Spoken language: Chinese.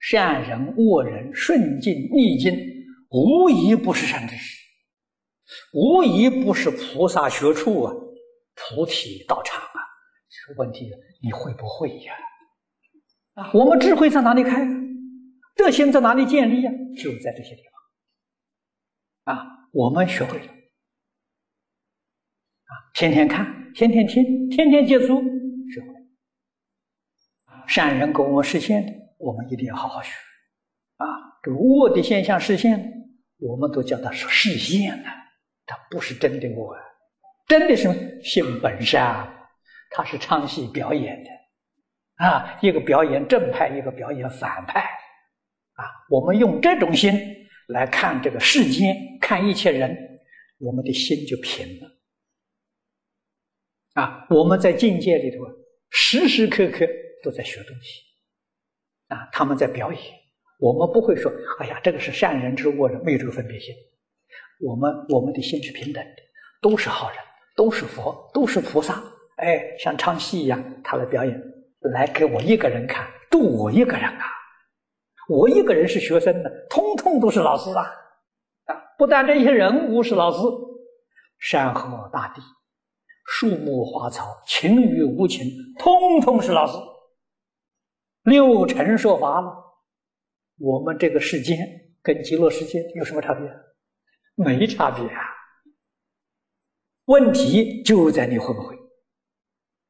善人、恶人、顺境、逆境，无一不是善知识，无一不是菩萨学处啊，菩提道场啊。这个问题你会不会呀？啊，我们智慧在哪里开啊？德行在哪里建立呀？就在这些地方。啊，我们学会了，啊，天天看，天天听，天天接触，学会了。善人给我们实现的，我们一定要好好学。啊，这个恶的现象实现，我们都叫它是实现了，它不是真的我，真的是性本善，它是唱戏表演的。啊，一个表演正派，一个表演反派。啊，我们用这种心来看这个世间，看一切人，我们的心就平了。啊，我们在境界里头，时时刻刻都在学东西。啊，他们在表演，我们不会说：“哎呀，这个是善人之恶人，没有这个分别心。”我们我们的心是平等的，都是好人，都是佛，都是菩萨。哎，像唱戏一样，他来表演，来给我一个人看，度我一个人啊。我一个人是学生的，通通都是老师啊！啊，不但这些人物是老师，山河大地、树木花草、情与无情，通通是老师。六尘说法了，我们这个世间跟极乐世界有什么差别？没差别啊！问题就在你会不会。